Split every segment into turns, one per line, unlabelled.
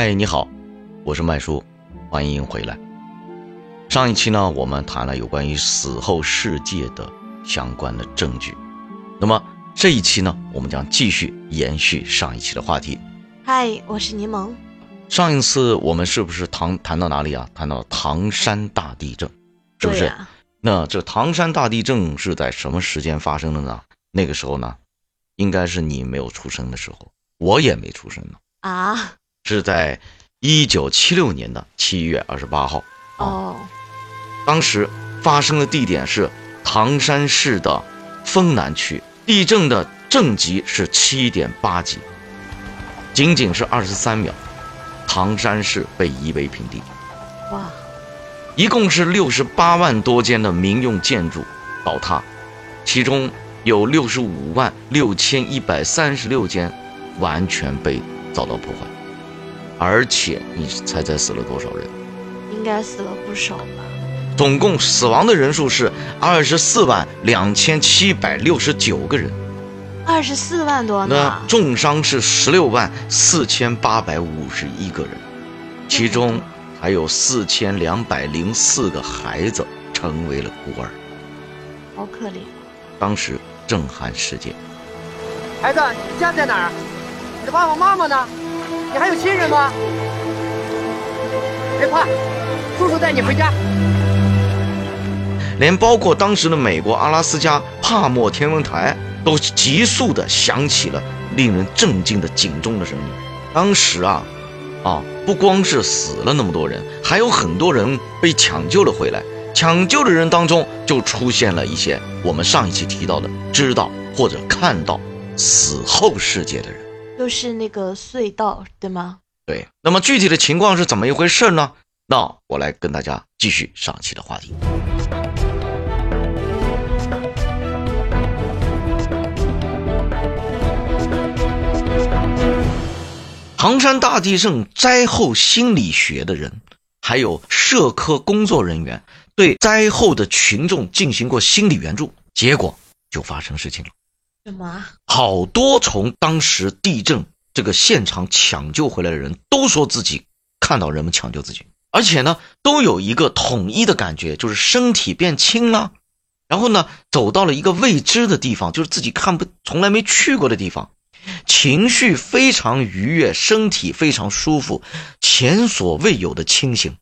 嗨，你好，我是麦叔，欢迎回来。上一期呢，我们谈了有关于死后世界的相关的证据。那么这一期呢，我们将继续延续上一期的话题。
嗨，我是柠檬。
上一次我们是不是谈谈到哪里啊？谈到唐山大地震，是不是？
啊、
那这唐山大地震是在什么时间发生的呢？那个时候呢，应该是你没有出生的时候，我也没出生呢。
啊，
是在一九七六年的七月二十八号。
哦，
当时发生的地点是唐山市的丰南区，地震的震级是七点八级，仅仅是二十三秒，唐山市被夷为平地。
哇，
一共是六十八万多间的民用建筑倒塌，其中有六十五万六千一百三十六间完全被遭到破坏，而且你猜猜死了多少人？
应该死了不少吧？
总共死亡的人数是二十四万两千七百六十九个人，
二十四万多
那
呢。
重伤是十六万四千八百五十一个人，其中还有四千两百零四个孩子成为了孤儿。
好可怜。
当时震撼世界。
孩子，你家在哪儿？你的爸爸妈妈呢？你还有亲人吗？别怕，叔叔带你回家。
连包括当时的美国阿拉斯加帕默天文台都急速的响起了令人震惊的警钟的声音。当时啊，啊，不光是死了那么多人，还有很多人被抢救了回来。抢救的人当中，就出现了一些我们上一期提到的知道或者看到死后世界的人。
就是那个隧道，对吗？
对，那么具体的情况是怎么一回事呢？那我来跟大家继续上期的话题。唐山大地震灾后心理学的人，还有社科工作人员对灾后的群众进行过心理援助，结果就发生事情了。
什么？
好多从当时地震这个现场抢救回来的人都说自己看到人们抢救自己，而且呢，都有一个统一的感觉，就是身体变轻了，然后呢，走到了一个未知的地方，就是自己看不从来没去过的地方，情绪非常愉悦，身体非常舒服，前所未有的清醒，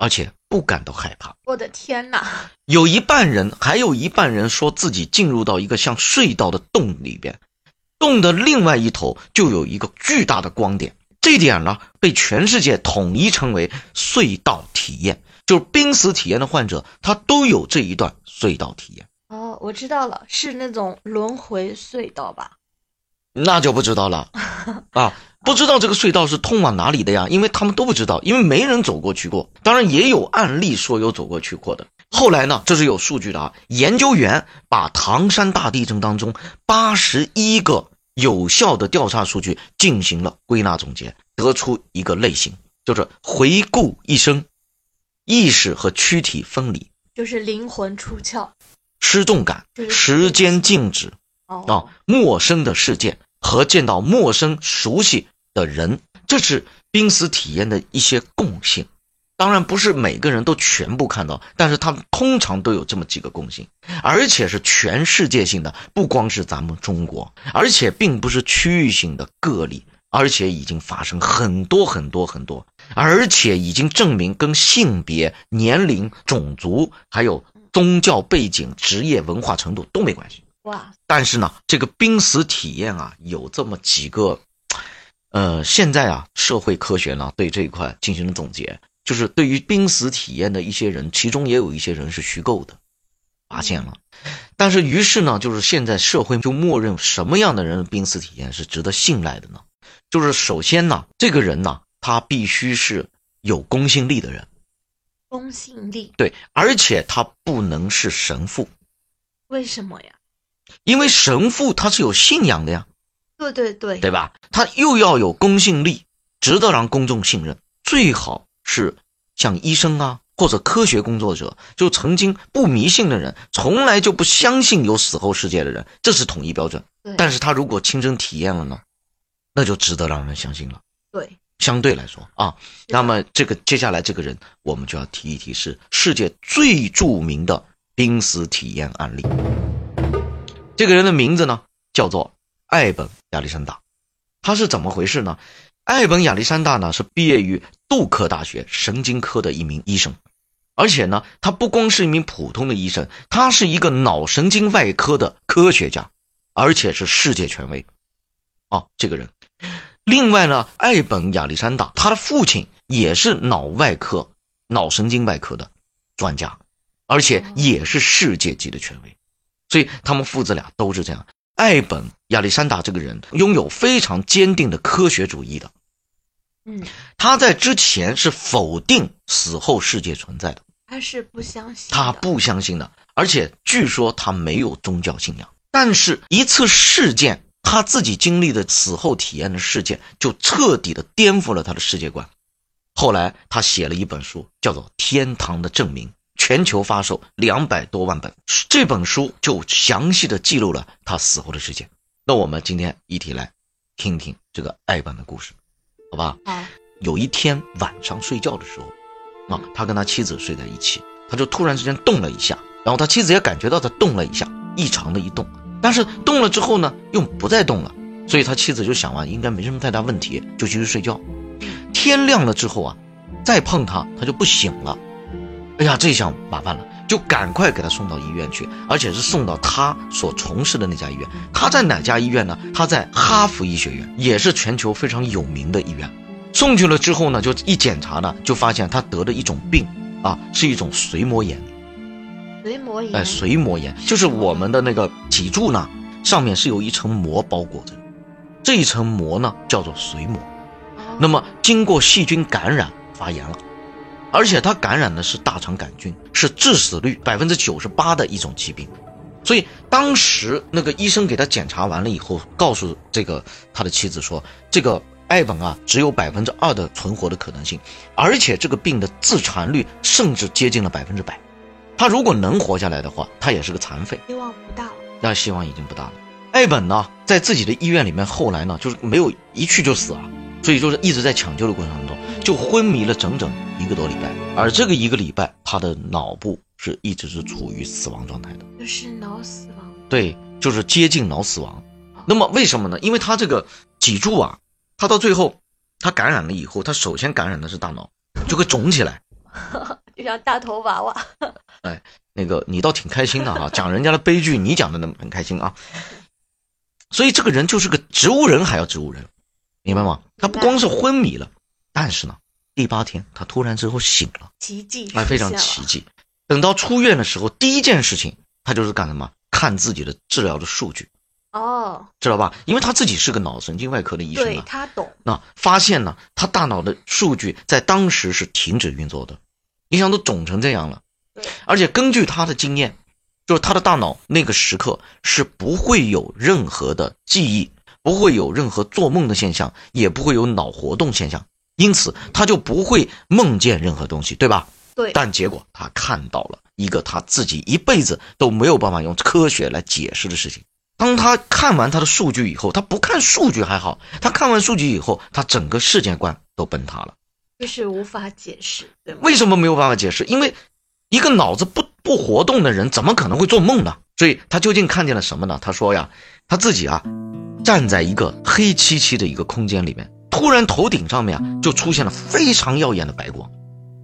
而且不感到害怕。
我的天哪！
有一半人，还有一半人说自己进入到一个像隧道的洞里边，洞的另外一头就有一个巨大的光点，这点呢被全世界统一称为隧道体验，就是濒死体验的患者，他都有这一段隧道体验，
哦，我知道了，是那种轮回隧道吧？
那就不知道了 啊，不知道这个隧道是通往哪里的呀？因为他们都不知道，因为没人走过去过，当然也有案例说有走过去过的。后来呢，这是有数据的啊。研究员把唐山大地震当中八十一个有效的调查数据进行了归纳总结，得出一个类型，就是回顾一生，意识和躯体分离，
就是灵魂出窍。
失重感
就，是
时间静止
哦，
啊，陌生的事件和见到陌生熟悉的人，这是濒死体验的一些共性。当然不是每个人都全部看到，但是他们通常都有这么几个共性，而且是全世界性的，不光是咱们中国，而且并不是区域性的个例，而且已经发生很多很多很多，而且已经证明跟性别、年龄、种族还有宗教背景、职业文化程度都没关系。
哇，
但是呢，这个濒死体验啊，有这么几个，呃，现在啊，社会科学呢对这一块进行了总结，就是对于濒死体验的一些人，其中也有一些人是虚构的，发现了。但是于是呢，就是现在社会就默认什么样的人的濒死体验是值得信赖的呢？就是首先呢，这个人呢，他必须是有公信力的人，
公信力
对，而且他不能是神父，
为什么呀？
因为神父他是有信仰的呀。
对对对，
对吧？他又要有公信力，值得让公众信任，最好是像医生啊或者科学工作者，就曾经不迷信的人，从来就不相信有死后世界的人，这是统一标准。但是他如果亲身体验了呢，那就值得让人相信了。
对，
相对来说啊，那么这个接下来这个人，我们就要提一提，是世界最著名的濒死体验案例。这个人的名字呢，叫做艾本亚历山大。他是怎么回事呢？艾本亚历山大呢，是毕业于杜克大学神经科的一名医生，而且呢，他不光是一名普通的医生，他是一个脑神经外科的科学家，而且是世界权威。啊，这个人。另外呢，艾本亚历山大他的父亲也是脑外科、脑神经外科的专家，而且也是世界级的权威，所以他们父子俩都是这样。艾本亚历山大这个人拥有非常坚定的科学主义的，
嗯，
他在之前是否定死后世界存在的，
他是不相信，
他不相信的，而且据说他没有宗教信仰，但是一次事件。他自己经历的死后体验的事件，就彻底的颠覆了他的世界观。后来他写了一本书，叫做《天堂的证明》，全球发售两百多万本。这本书就详细的记录了他死后的事件。那我们今天一起来听听这个爱本的故事，好吧？
好。
有一天晚上睡觉的时候，啊，他跟他妻子睡在一起，他就突然之间动了一下，然后他妻子也感觉到他动了一下，异常的一动。但是动了之后呢，又不再动了，所以他妻子就想完，应该没什么太大问题，就继续睡觉。天亮了之后啊，再碰他，他就不醒了。哎呀，这下麻烦了，就赶快给他送到医院去，而且是送到他所从事的那家医院。他在哪家医院呢？他在哈佛医学院，也是全球非常有名的医院。送去了之后呢，就一检查呢，就发现他得了一种病啊，是一种髓膜炎。
髓膜炎，
哎，髓膜炎就是我们的那个脊柱呢，上面是有一层膜包裹着，这一层膜呢叫做髓膜。那么经过细菌感染发炎了，而且它感染的是大肠杆菌，是致死率百分之九十八的一种疾病。所以当时那个医生给他检查完了以后，告诉这个他的妻子说，这个艾本啊只有百分之二的存活的可能性，而且这个病的自残率甚至接近了百分之百。他如果能活下来的话，他也是个残废，
希望不大了。
那希望已经不大了。艾本呢，在自己的医院里面，后来呢，就是没有一去就死啊，所以就是一直在抢救的过程当中，就昏迷了整整一个多礼拜。而这个一个礼拜，他的脑部是一直是处于死亡状态的，
就是脑死亡。
对，就是接近脑死亡。那么为什么呢？因为他这个脊柱啊，他到最后他感染了以后，他首先感染的是大脑，就会肿起来。
就像大头娃娃，
哎，那个你倒挺开心的哈，讲人家的悲剧，你讲的那么很开心啊。所以这个人就是个植物人，还要植物人，明白吗？他不光是昏迷了，但是呢，第八天他突然之后醒了，
奇迹，
哎，非常奇迹。等到出院的时候，第一件事情他就是干什么？看自己的治疗的数据。
哦，
知道吧？因为他自己是个脑神经外科的医生
对他懂。
那发现呢，他大脑的数据在当时是停止运作的。你想都肿成这样了，而且根据他的经验，就是他的大脑那个时刻是不会有任何的记忆，不会有任何做梦的现象，也不会有脑活动现象，因此他就不会梦见任何东西，对吧？
对。
但结果他看到了一个他自己一辈子都没有办法用科学来解释的事情。当他看完他的数据以后，他不看数据还好，他看完数据以后，他整个世界观都崩塌了。
就是无法解释，对吗？
为什么没有办法解释？因为一个脑子不不活动的人，怎么可能会做梦呢？所以他究竟看见了什么呢？他说呀，他自己啊，站在一个黑漆漆的一个空间里面，突然头顶上面啊就出现了非常耀眼的白光，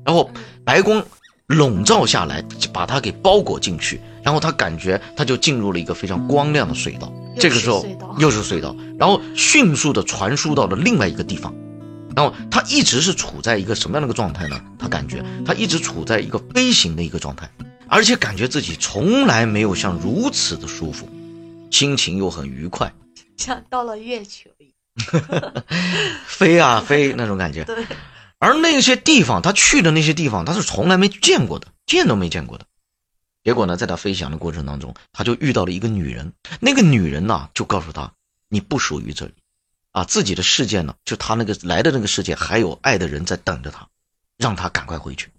然后白光笼罩下来，把它给包裹进去，然后他感觉他就进入了一个非常光亮的隧道。这个时候又是隧道，然后迅速的传输到了另外一个地方。然后他一直是处在一个什么样的一个状态呢？他感觉他一直处在一个飞行的一个状态，而且感觉自己从来没有像如此的舒服，心情又很愉快，
像到了月球一
样，飞啊飞那种感觉。
对。
而那些地方，他去的那些地方，他是从来没见过的，见都没见过的。结果呢，在他飞翔的过程当中，他就遇到了一个女人，那个女人呢，就告诉他：“你不属于这里。”啊，自己的世界呢，就他那个来的那个世界，还有爱的人在等着他，让他赶快回去。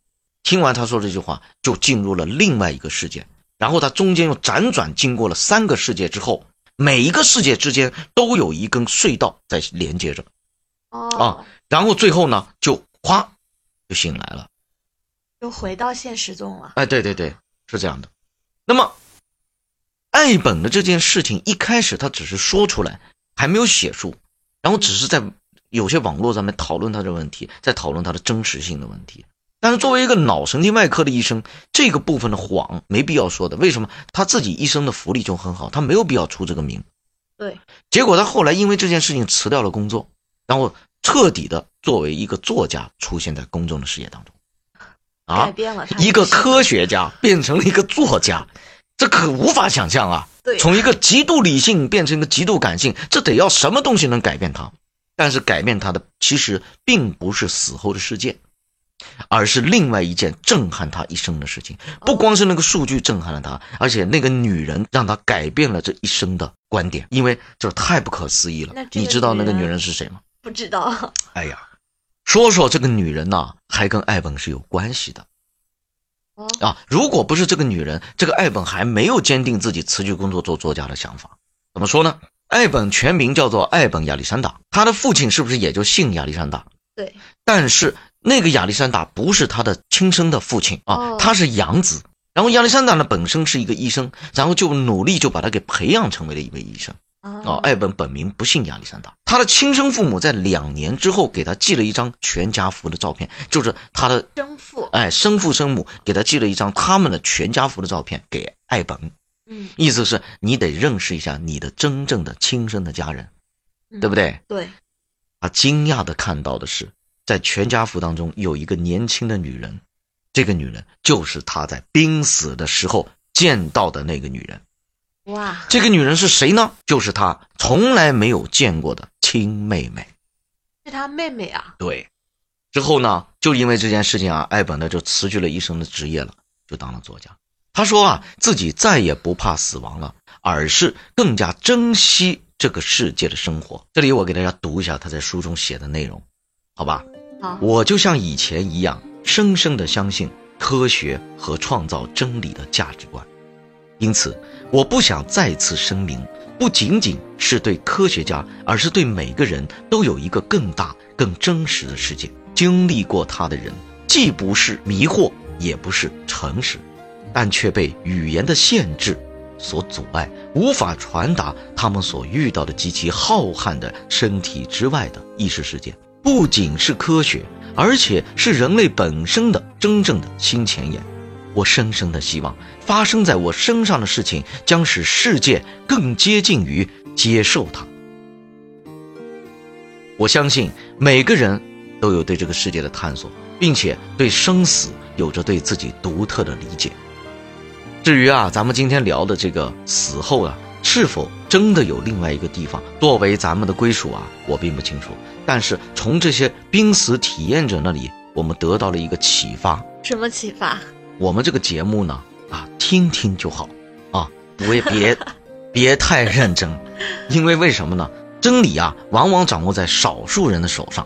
听完他说这句话，就进入了另外一个世界。然后他中间又辗转经过了三个世界之后，每一个世界之间都有一根隧道在连接着。
哦
啊，然后最后呢就哗就醒来了。
又回到现实中了。
哎，对对对，是这样的。那么，爱本的这件事情一开始他只是说出来，还没有写书，然后只是在有些网络上面讨论他的问题，在讨论他的真实性的问题。但是作为一个脑神经外科的医生，这个部分的谎没必要说的。为什么？他自己一生的福利就很好，他没有必要出这个名。
对，
结果他后来因为这件事情辞掉了工作，然后彻底的作为一个作家出现在公众的视野当中。
改
啊，
变了他
一个科学家变成了一个作家，这可无法想象啊！
对
从一个极度理性变成一个极度感性，这得要什么东西能改变他？但是改变他的其实并不是死后的事件，而是另外一件震撼他一生的事情。不光是那个数据震撼了他，而且那个女人让他改变了这一生的观点，因为这太不可思议了你知道那个
女人
是谁吗？
不知道。
哎呀，说说这个女人呐、还跟艾本是有关系的。
哦，
啊，如果不是这个女人，这个艾本还没有坚定自己辞去工作做作家的想法。怎么说呢？艾本全名叫做艾本亚历山大，他的父亲是不是也就姓亚历山大？
对，
但是那个亚历山大不是他的亲生的父亲啊
哦，
他是养子。然后亚历山大呢本身是一个医生，然后就努力就把他给培养成为了一位医生。啊，
哦，
艾本本名不姓亚历山大，他的亲生父母在两年之后给他寄了一张全家福的照片，就是他的
生父。
哎生父生母给他寄了一张他们的全家福的照片给艾本，
嗯，
意思是你得认识一下你的真正的亲生的家人，
嗯
对不？对？
对，
他惊讶的看到的是，在全家福当中有一个年轻的女人，这个女人就是他在濒死的时候见到的那个女人。
哇，
这个女人是谁呢？就是他从来没有见过的亲妹妹。
是他妹妹啊。
对，之后呢，就因为这件事情啊，艾本呢就辞去了医生的职业了，就当了作家。他说啊，自己再也不怕死亡了，而是更加珍惜这个世界的生活。这里我给大家读一下他在书中写的内容，好吧？我就像以前一样，深深的相信科学和创造真理的价值观。因此，我不想再次声明，不仅仅是对科学家，而是对每个人都有一个更大、更真实的世界。经历过它的人，既不是迷惑，也不是诚实，但却被语言的限制所阻碍，无法传达他们所遇到的极其浩瀚的身体之外的意识世界。不仅是科学，而且是人类本身的真正的新前沿。我深深的希望，发生在我身上的事情将使世界更接近于接受它。我相信每个人都有对这个世界的探索，并且对生死有着对自己独特的理解。至于啊，咱们今天聊的这个死后啊，是否真的有另外一个地方作为咱们的归属啊，我并不清楚。但是从这些濒死体验者那里，我们得到了一个启发。
什么启发？
我们这个节目呢，啊，听听就好，啊，我也别 别太认真，因为为什么呢？真理啊，往往掌握在少数人的手上，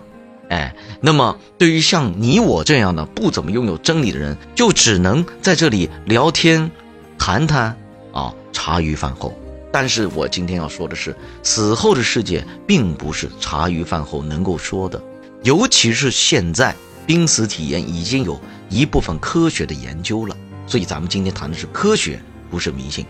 哎，那么对于像你我这样的不怎么拥有真理的人，就只能在这里聊天、谈谈啊，茶余饭后。但是我今天要说的是，死后的世界并不是茶余饭后能够说的，尤其是现在濒死体验已经有一部分科学的研究了，所以咱们今天谈的是科学，不是迷信。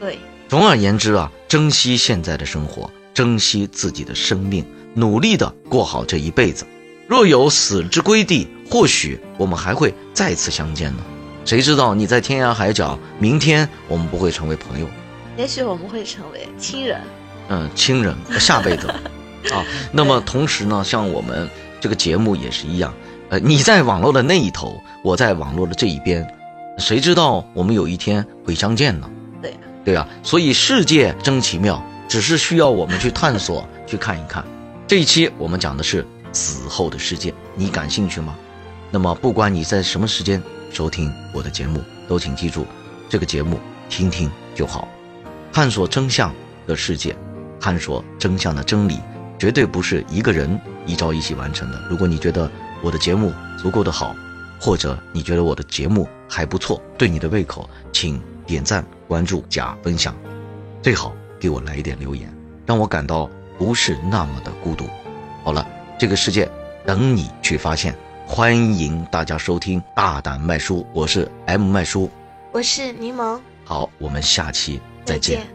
对，
总而言之啊，珍惜现在的生活，珍惜自己的生命，努力的过好这一辈子。若有死之归地，或许我们还会再次相见呢。谁知道你在天涯海角，明天我们不会成为朋友，
也许我们会成为亲人。
嗯，亲人，下辈子 啊。那么同时呢，像我们这个节目也是一样，呃，你在网络的那一头，我在网络的这一边，谁知道我们有一天会相见呢？
对呀，
对啊，所以世界真奇妙，只是需要我们去探索，去看一看。这一期我们讲的是死后的世界，你感兴趣吗？那么不管你在什么时间收听我的节目，都请记住，这个节目听听就好。探索真相的世界，探索真相的真理，绝对不是一个人一朝一夕完成的。如果你觉得我的节目足够的好，或者你觉得我的节目还不错，对你的胃口，请点赞、关注、加分享，最好给我来一点留言，让我感到不是那么的孤独。好了，这个世界等你去发现。欢迎大家收听《大胆卖书》，我是 M 卖书，
我是柠檬，
好，我们下期再见。